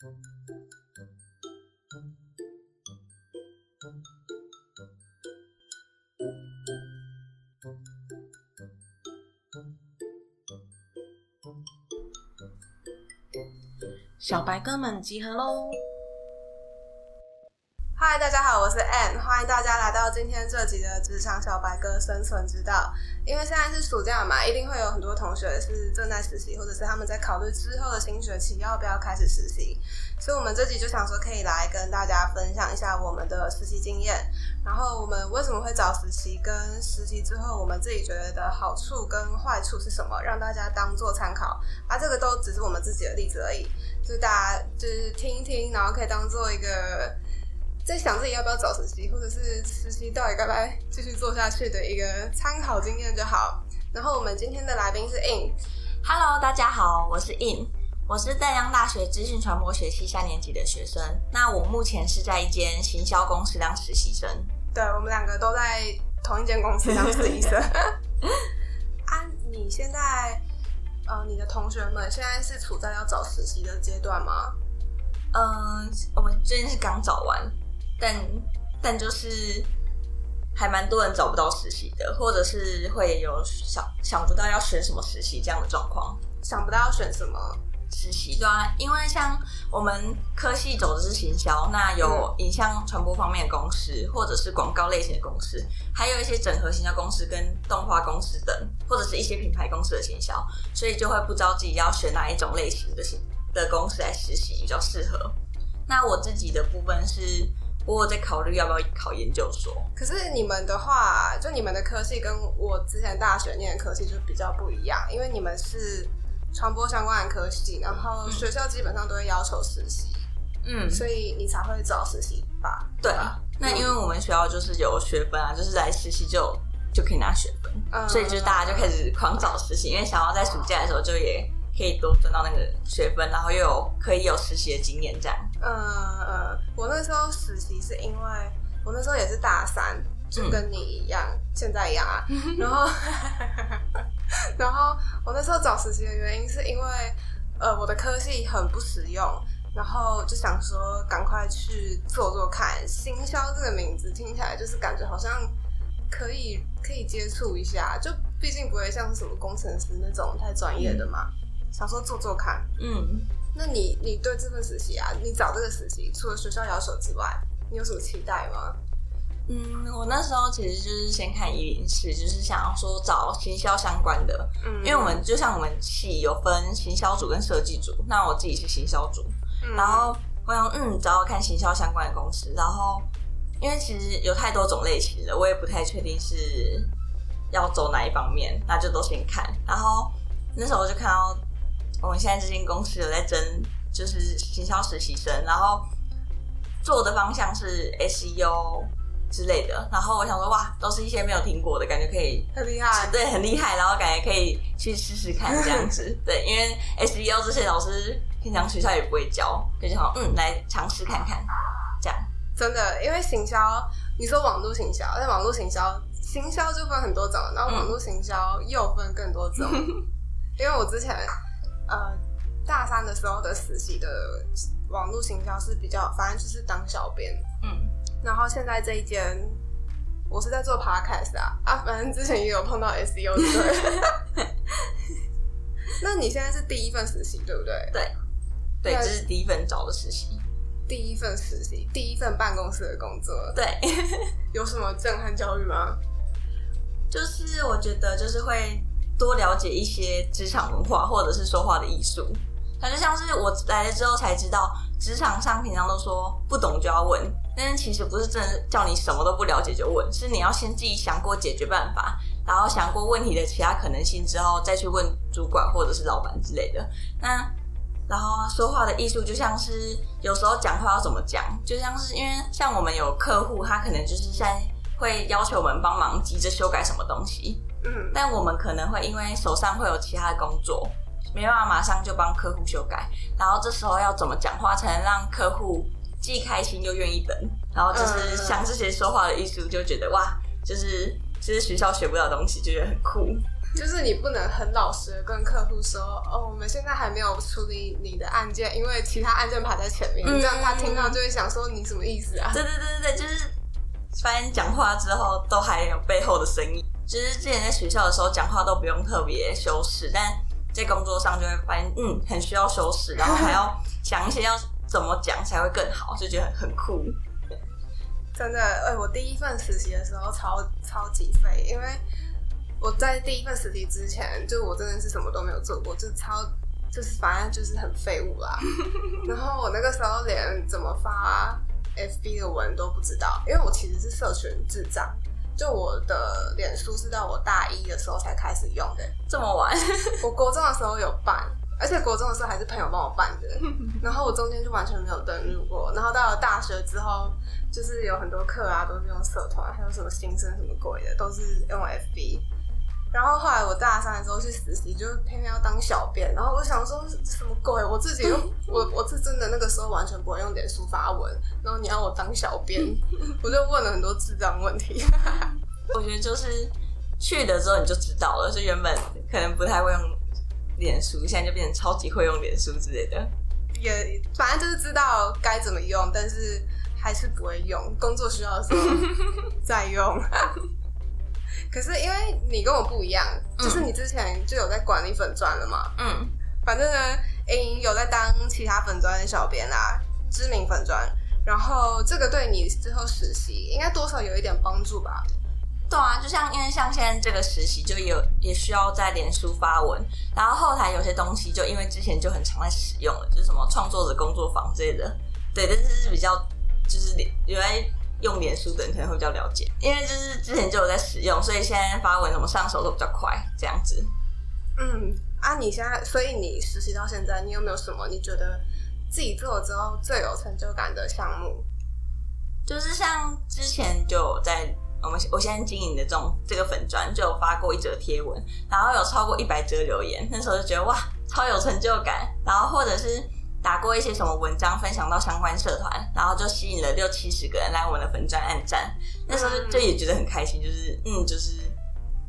小白哥们集合喽！嗨，大家好，是 Ann，欢迎大家来到今天这集的职场小白哥生存之道。因为现在是暑假嘛，一定会有很多同学是正在实习，或者是他们在考虑之后的新学期要不要开始实习。所以，我们这集就想说，可以来跟大家分享一下我们的实习经验，然后我们为什么会找实习，跟实习之后我们自己觉得的好处跟坏处是什么，让大家当做参考。啊，这个都只是我们自己的例子而已，就是大家就是听一听，然后可以当做一个。在想自己要不要找实习，或者是实习到底该不该继续做下去的一个参考经验就好。然后我们今天的来宾是 In，Hello，大家好，我是 In，我是淡江大学资讯传播学系三年级的学生。那我目前是在一间行销公司当实习生。对，我们两个都在同一间公司当实习生。啊，你现在呃，你的同学们现在是处在要找实习的阶段吗？嗯，我们最近是刚找完。但但就是还蛮多人找不到实习的，或者是会有想想不到要选什么实习这样的状况，想不到要选什么实习对啊，因为像我们科系走的是行销，那有影像传播方面的公司，或者是广告类型的公司，还有一些整合行销公司跟动画公司等，或者是一些品牌公司的行销，所以就会不知道自己要选哪一种类型的行的公司来实习比较适合。那我自己的部分是。我在考虑要不要考研究所。可是你们的话，就你们的科系跟我之前大学念的科系就比较不一样，因为你们是传播相关的科系，然后学校基本上都会要求实习，嗯，所以你才会找实习吧？对啊。那因为我们学校就是有学分啊，就是来实习就就可以拿学分，所以就大家就开始狂找实习，因为想要在暑假的时候就也。可以多赚到那个学分，然后又有可以有实习的经验，这样。嗯嗯，我那时候实习是因为我那时候也是大三，就跟你一样，现在一样啊。然后，然后我那时候找实习的原因是因为，呃，我的科系很不实用，然后就想说赶快去做做看。行销这个名字听起来就是感觉好像可以可以接触一下，就毕竟不会像什么工程师那种太专业的嘛。想说做做看，嗯，那你你对这份实习啊，你找这个实习，除了学校要求之外，你有什么期待吗？嗯，我那时候其实就是先看一零四，就是想要说找行销相关的，嗯，因为我们就像我们系有分行销组跟设计组，那我自己是行销组，然后我想嗯找找看行销相关的公司，然后因为其实有太多种类型了，我也不太确定是要走哪一方面，那就都先看，然后那时候就看到。我们现在这间公司有在争，就是行销实习生，然后做的方向是 SEO 之类的。然后我想说，哇，都是一些没有听过的，感觉可以很厉害，对，很厉害。然后感觉可以去试试看这样子，对，因为 SEO 这些老师平常学校也不会教，就想嗯，来尝试看看，这样。真的，因为行销，你说网络行销，但网络行销，行销就分很多种，然后网络行销又分更多种。因为我之前。呃，大三的时候的实习的网络行销是比较，反正就是当小编，嗯，然后现在这一间我是在做 podcast 啊，啊，反正之前也有碰到 SEO 对，那你现在是第一份实习对不对？对，对，这是第一份找的实习，第一份实习，第一份办公室的工作，对，有什么震撼教育吗？就是我觉得就是会。多了解一些职场文化，或者是说话的艺术，它就像是我来了之后才知道，职场上平常都说不懂就要问，但是其实不是真的叫你什么都不了解就问，是你要先自己想过解决办法，然后想过问题的其他可能性之后，再去问主管或者是老板之类的。那然后说话的艺术就像是有时候讲话要怎么讲，就像是因为像我们有客户，他可能就是在会要求我们帮忙急着修改什么东西。嗯，但我们可能会因为手上会有其他的工作，没办法马上就帮客户修改。然后这时候要怎么讲话才能让客户既开心又愿意等？然后就是像这些说话的艺术，就觉得哇，就是这是学校学不到的东西，就觉得很酷。就是你不能很老实的跟客户说，哦，我们现在还没有处理你的案件，因为其他案件排在前面，嗯这样他听到就会想说你什么意思啊？对对对对对，就是发现讲话之后都还有背后的声音。就是之前在学校的时候讲话都不用特别修饰，但在工作上就会发现，嗯，很需要修饰，然后还要 想一些要怎么讲才会更好，就觉得很很酷。真的，哎、我第一份实习的时候超超级废，因为我在第一份实习之前，就我真的是什么都没有做过，就超就是反正就是很废物啦。然后我那个时候连怎么发 FB 的文都不知道，因为我其实是社群智障。就我的脸书是到我大一的时候才开始用的，这么晚，我国中的时候有办，而且国中的时候还是朋友帮我办的，然后我中间就完全没有登录过。然后到了大学之后，就是有很多课啊都是用社团，还有什么新生什么鬼的都是用 FB。然后后来我大三的时候去实习，就偏偏要当小编，然后我想说什么鬼？我自己又 我我是真的那个时候完全不会用脸书发文，然后你要我当小编，我就问了很多智障问题。我觉得就是去了之后你就知道了，就原本可能不太会用脸书，现在就变成超级会用脸书之类的。也反正就是知道该怎么用，但是还是不会用。工作需要的时候 再用。可是因为你跟我不一样，就是你之前就有在管理粉砖了嘛。嗯，反正呢，莹有在当其他粉砖的小编啦，知名粉砖。然后这个对你之后实习应该多少有一点帮助吧？对啊，就像因为像现在这个实习就有也需要在脸书发文，然后后台有些东西就因为之前就很常在使用了，就是什么创作者工作坊之类的，对，但是是比较就是脸有在用脸书的人可能会比较了解，因为就是之前就有在使用，所以现在发文什么上手都比较快，这样子。嗯，啊，你现在，所以你实习到现在，你有没有什么你觉得自己做了之后最有成就感的项目？就是像之前就有在我们我现在经营的这种这个粉砖就有发过一则贴文，然后有超过一百则留言，那时候就觉得哇超有成就感，然后或者是打过一些什么文章分享到相关社团，然后就吸引了六七十个人来我们的粉专按赞，那时候就也觉得很开心，就是嗯就是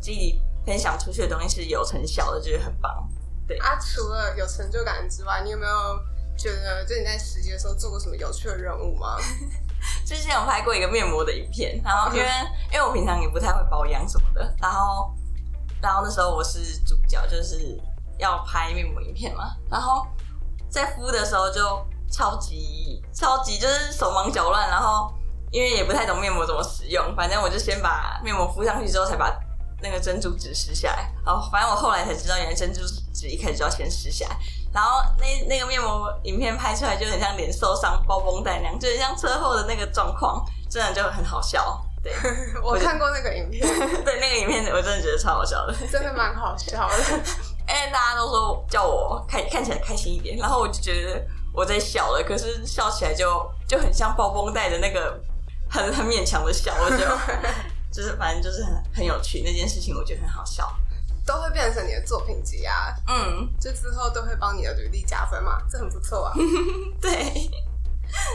自己分享出去的东西是有成效的，觉得很棒。对啊，除了有成就感之外，你有没有觉得就你在实习的时候做过什么有趣的任务吗？之前有拍过一个面膜的影片，然后因为 因为我平常也不太会保养什么的，然后然后那时候我是主角，就是要拍面膜影片嘛，然后在敷的时候就超级超级就是手忙脚乱，然后因为也不太懂面膜怎么使用，反正我就先把面膜敷上去之后才把那个珍珠纸撕下来，然后反正我后来才知道，原来珍珠纸一开始就要先撕下来。然后那那个面膜影片拍出来就很像脸受伤包绷带那样，就很像车祸的那个状况，真的就很好笑。对 我看过那个影片，对，那个影片我真的觉得超好笑的。真的蛮好笑的。哎，大家都说叫我看看起来开心一点，然后我就觉得我在笑了，可是笑起来就就很像包绷带的那个很很勉强的笑，我就 就是反正就是很很有趣那件事情，我觉得很好笑。都会变成你的作品集啊，嗯，就之后都会帮你的履历加分嘛，这很不错啊。对，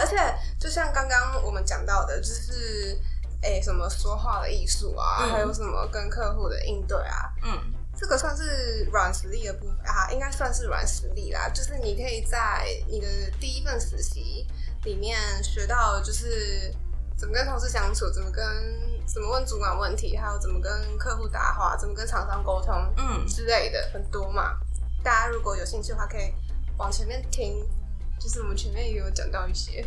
而且就像刚刚我们讲到的，就是哎、什么说话的艺术啊，嗯。还有什么跟客户的应对啊，嗯这个算是软实力的部分啊，应该算是软实力啦。就是你可以在你的第一份实习里面学到，就是怎么跟同事相处，怎么跟怎么问主管问题，还有怎么跟客户搭话，怎么跟厂商沟通嗯之类的，很多嘛。大家如果有兴趣的话，可以往前面听，就是我们前面也有讲到一些。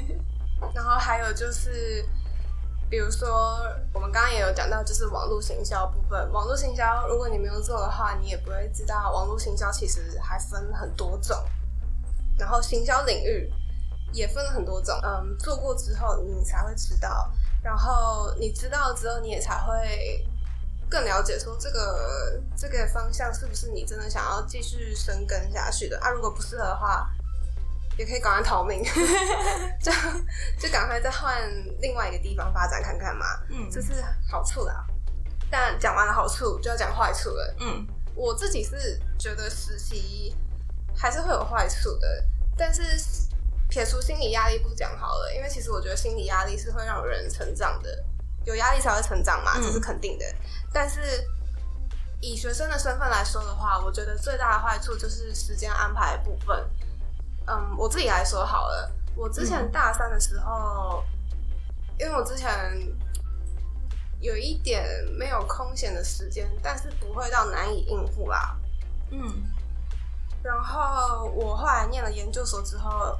然后还有就是，比如说我们刚刚也有讲到，就是网络行销部分。网络行销，如果你没有做的话，你也不会知道网络行销其实还分很多种。然后行销领域也分了很多种，嗯，做过之后你才会知道，然后你知道之后，你也才会更了解说这个这个方向是不是你真的想要继续深耕下去的啊？如果不适合的话，也可以赶快逃命，就就赶快再换另外一个地方发展看看嘛，嗯这是好处啦。但讲完了好处，就要讲坏处了。嗯我自己是觉得实习还是会有坏处的，但是撇除心理压力不讲好了，因为其实我觉得心理压力是会让人成长的，有压力才会成长嘛，嗯这是肯定的。但是以学生的身份来说的话，我觉得最大的坏处就是时间安排的部分。嗯，我自己来说好了，我之前大三的时候，因为我之前有一点没有空闲的时间，但是不会到难以应付啦。嗯然后我后来念了研究所之后，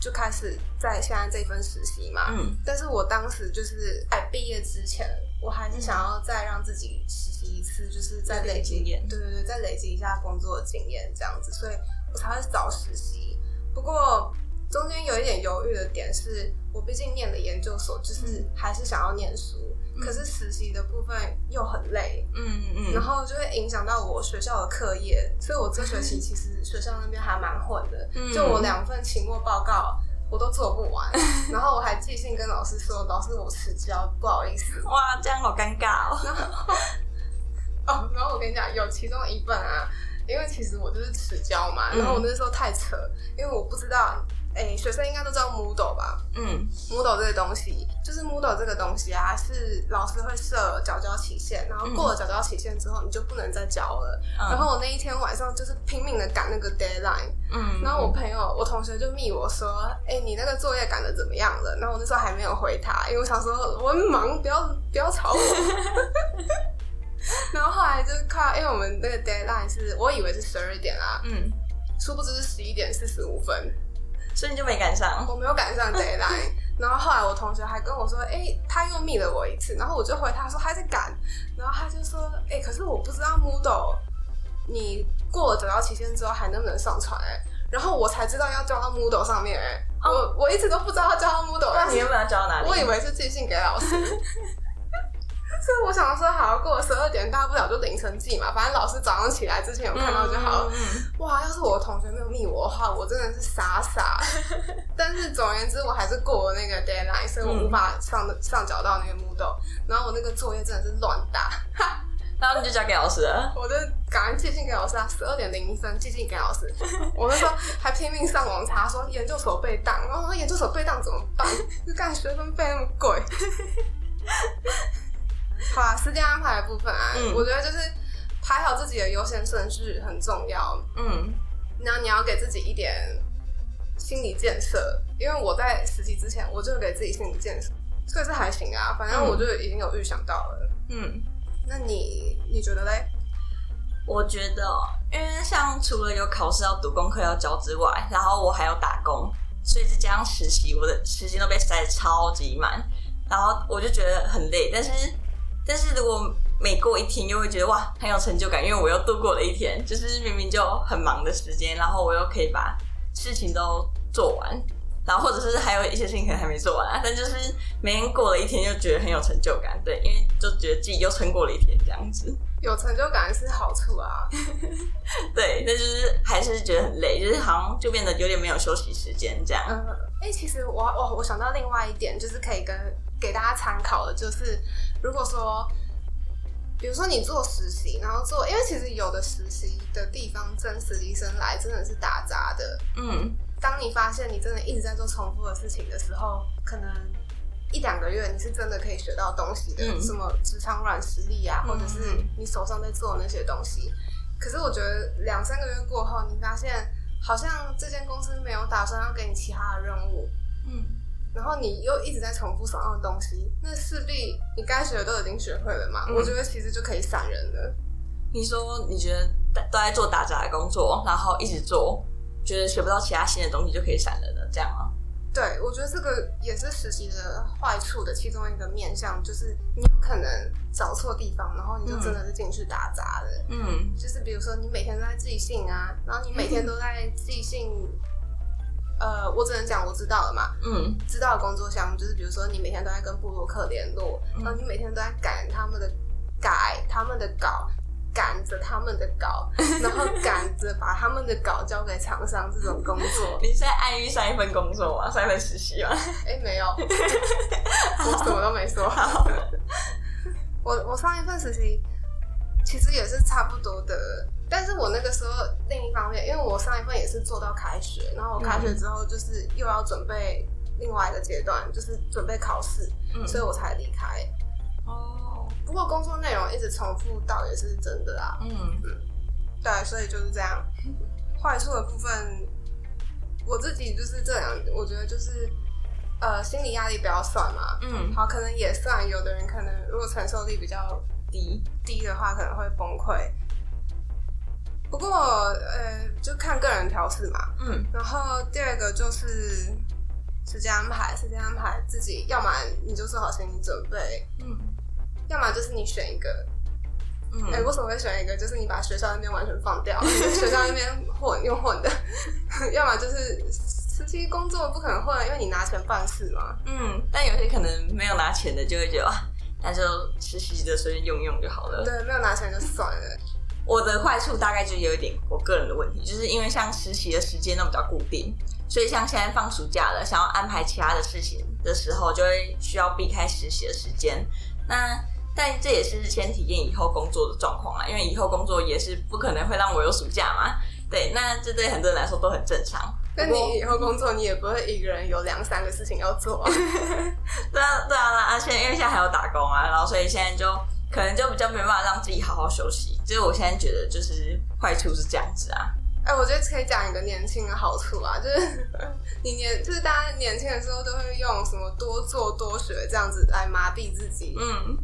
就开始在现在这份实习嘛。嗯但是我当时就是在毕业之前，我还是想要再让自己实习一次，就是再累积经验对对对，再累积一下工作经验这样子，所以我才会找实习。不过中间有一点犹豫的点是，我毕竟念了研究所，就是还是想要念书，可是实习的部分又很累，嗯嗯然后就会影响到我学校的课业，所以我这学期其实学校那边还蛮混的，嗯。就我两份期末报告我都做不完，然后我还寄信跟老师说，老师我迟交，不好意思。哇，这样好尴尬哦。哦，然后我跟你讲，有其中一份啊，因为其实我就是迟交嘛，嗯然后我那时候太扯，因为我不知道，哎，学生应该都知道 Moodle 吧嗯？Moodle 这个东西，就是 Moodle 这个东西啊，是老师会设缴交期限，然后过了缴交期限之后，你就不能再交了。嗯然后我那一天晚上就是拼命的赶那个 deadline，嗯，然后我朋友、我同学就密我说：“哎、你那个作业赶的怎么样了？”然后我那时候还没有回他，因为我想说我很忙，不要不要吵我。然后后来就是快，因为我们那个 deadline 是我以为是十二点啦，嗯，殊不知是十一点四十五分，所以你就没赶上。我没有赶上 deadline。然后后来我同学还跟我说：“哎、他又密了我一次。”然后我就回他说他在赶，然后他就说：“哎、可是我不知道 Moodle 你过了缴交期限之后还能不能上传、哎，然后我才知道要交到 Moodle 上面、哎、我我一直都不知道要交到 Moodle，那你原本要交到哪里？我以为是寄信给老师。所以我想说，好，过了十二点，大不了就凌晨寄嘛，反正老师早上起来之前有看到就好了。嗯嗯哇，要是我同学没有密我的话，我真的是傻傻。但是总而言之，我还是过了那个 deadline，所以我无法上的、上缴到那个 Moodle。然后我那个作业真的是乱打，然后你就交给老师了。我就赶快寄信给老师啊，十二点零一分寄信给老师。我那时候还拼命上网查说研究所被当，然后说研究所被当怎么办？就干学分费那么贵。好啊，时间安排的部分啊，嗯我觉得就是排好自己的优先顺序很重要。嗯然后你要给自己一点心理建设，因为我在实习之前我就给自己心理建设，所以是还行啊。反正我就已经有预想到了。嗯，那你你觉得嘞？我觉得哦，因为像除了有考试要读、功课要交之外，然后我还要打工，所以再加上实习，我的时间都被塞得超级满，然后我就觉得很累。但是，但是如果每过一天，又会觉得哇很有成就感，因为我又度过了一天，就是明明就很忙的时间，然后我又可以把事情都做完，然后或者是还有一些事情可能还没做完啊，但就是每天过了一天，又觉得很有成就感，对，因为就觉得自己又撑过了一天这样子。有成就感是好处啊。对，但就是还是觉得很累，就是好像就变得有点没有休息时间这样。嗯，哎、其实我我我想到另外一点，就是可以跟给大家参考的，就是如果说，比如说你做实习，然后做，因为其实有的实习的地方真实习生来真的是打杂的，嗯当你发现你真的一直在做重复的事情的时候，可能一两个月你是真的可以学到东西的，嗯什么职场软实力啊，嗯或者是你手上在做的那些东西。可是我觉得两三个月过后，你发现好像这间公司没有打算要给你其他的任务，嗯，然后你又一直在重复手上的东西，那势必你该学的都已经学会了嘛。嗯我觉得其实就可以散人了。你说你觉得都在做打杂的工作，然后一直做，觉得学不到其他新的东西就可以闪人了，这样吗？对，我觉得这个也是实习的坏处的其中一个面向，就是你有可能找错地方，然后你就真的是进去打杂的。嗯。就是比如说你每天都在寄信啊，然后你每天都在寄信，呃，我只能讲我知道了嘛，嗯。知道的工作项目就是比如说你每天都在跟布鲁克联络，嗯。然后你每天都在赶他们的改他们的稿。赶着他们的稿，然后赶着把他们的稿交给厂商，这种工作，你是在暗喻上一份工作吗？上一份实习吗？哎、没有，我什么都没说。我我上一份实习其实也是差不多的，但是我那个时候另一方面，因为我上一份也是做到开学，然后我开学之后就是又要准备另外一个阶段，就是准备考试，嗯所以我才离开。哦，不过工作内容一直重复倒也是真的啦。嗯对，所以就是这样。坏处的部分，我自己就是这样，我觉得就是呃，心理压力不要算嘛。嗯，好，可能也算。有的人可能如果承受力比较低，低的话，可能会崩溃。不过呃，就看个人调试嘛。嗯然后第二个就是时间安排，时间安排自己，要么你就做好心理准备，嗯要么就是你选一个。嗯，哎、为什么会选一个？就是你把学校那边完全放掉，学校那边混用混的，要么就是实习工作不可能混，因为你拿钱办事嘛。嗯，但有些可能没有拿钱的，就会觉得啊，那就实习的随便用用就好了。对，没有拿钱就算了。我的坏处大概就有一点我个人的问题，就是因为像实习的时间都比较固定，所以像现在放暑假了，想要安排其他的事情的时候，就会需要避开实习的时间。那但这也是先体验以后工作的状况啊，因为以后工作也是不可能会让我有暑假嘛。对，那这对很多人来说都很正常。那你以后工作，你也不会一个人有两三个事情要做。对啊，对啊，那而且因为现在还有打工啊，然后所以现在就可能就比较没办法让自己好好休息。就是我现在觉得就是坏处是这样子啊。哎、我觉得可以讲一个年轻的好处啊，就是 你年，就是大家年轻的时候都会用什么多做多学这样子来麻痹自己，嗯，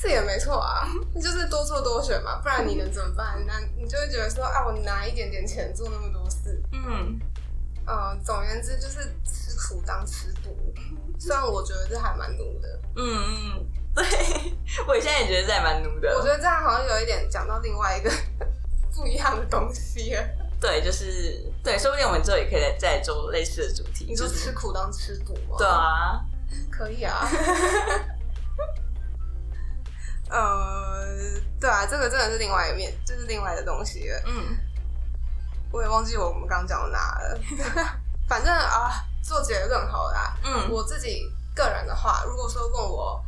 是也没错啊，那就是多做多选嘛，不然你能怎么办？那你就会觉得说，啊，我拿一点点钱做那么多事，嗯，嗯，总而言之就是吃苦当吃补。虽然我觉得这还蛮奴的，嗯嗯，对，我现在也觉得这还蛮奴的。我觉得这样好像有一点讲到另外一个 不一样的东西了。对，就是对，说不定我们之后也可以再再做类似的主题。你说吃苦当吃补吗？对啊，可以啊。呃，对啊，这个真的是另外一面，就是另外的东西了。嗯我也忘记我们刚刚讲到哪了。反正啊，做结论好了啦。嗯我自己个人的话，如果说问我，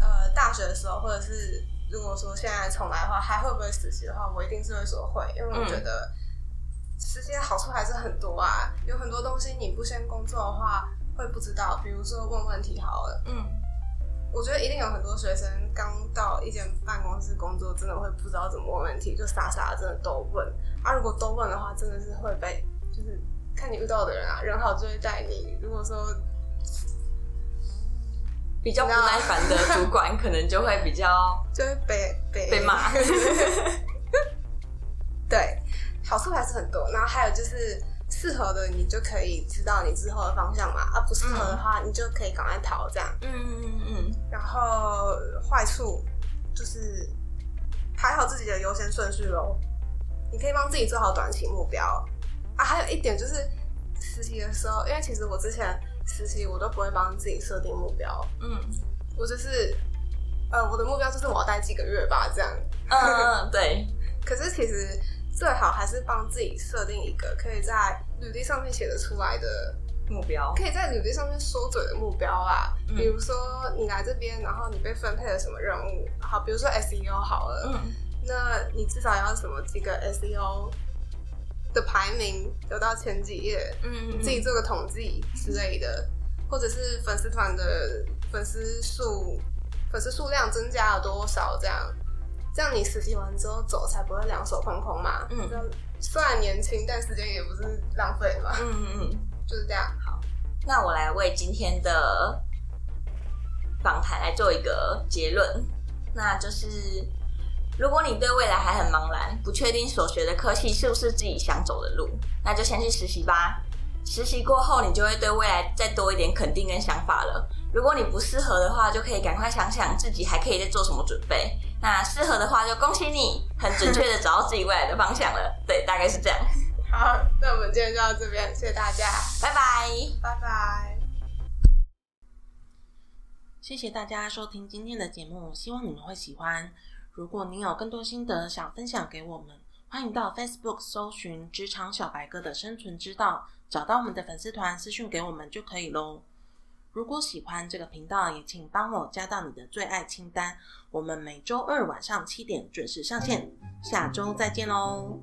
呃，大学的时候，或者是如果说现在重来的话，还会不会实习的话，我一定是会说会，因为我嗯觉得实习的好处还是很多啊，有很多东西你不先工作的话会不知道，比如说问问题好了。嗯我觉得一定有很多学生刚到一间办公室工作，真的会不知道怎么问问题，就傻傻的真的都问。啊，如果都问的话，真的是会被就是看你遇到的人啊，人好就会带你。如果说比较不耐烦的主管，可能就会比较就会被被被骂。对，好处还是很多。然后还有就是适合的，你就可以知道你之后的方向嘛。啊，不适合的话，你就可以赶快逃这样。嗯嗯嗯然后坏处就是排好自己的优先顺序喽。你可以帮自己做好短期目标啊。还有一点就是实习的时候，因为其实我之前实习我都不会帮自己设定目标，嗯我就是呃我的目标就是我要待几个月吧这样。嗯嗯，对，可是其实最好还是帮自己设定一个可以在履历上面写得出来的目标。可以在履历上面说嘴的目标啦，嗯比如说你来这边，然后你被分配了什么任务，好，比如说 SEO 好了，嗯那你至少要什么几个 SEO 的排名得到前几页，嗯你自己做个统计之类的，或者是粉丝团的粉丝数粉丝数量增加了多少这样。这样你实习完之后走才不会两手空空嘛。嗯虽然年轻，但时间也不是浪费嘛，嗯嗯嗯。就是这样。好那我来为今天的访谈来做一个结论，那就是如果你对未来还很茫然，不确定所学的科系是不是自己想走的路，那就先去实习吧。实习过后，你就会对未来再多一点肯定跟想法了。如果你不适合的话，就可以赶快想想自己还可以再做什么准备。那适合的话，就恭喜你，很准确的找到自己未来的方向了。对，大概是这样。好，那我们今天就到这边，谢谢大家，拜拜。拜拜。谢谢大家收听今天的节目，希望你们会喜欢。如果你有更多心得想分享给我们，欢迎到 Facebook 搜寻“职场小白哥的生存之道”，找到我们的粉丝团私讯给我们就可以喽。如果喜欢这个频道，也请帮我加到你的最爱清单。我们每周二晚上七点准时上线，下周再见喽，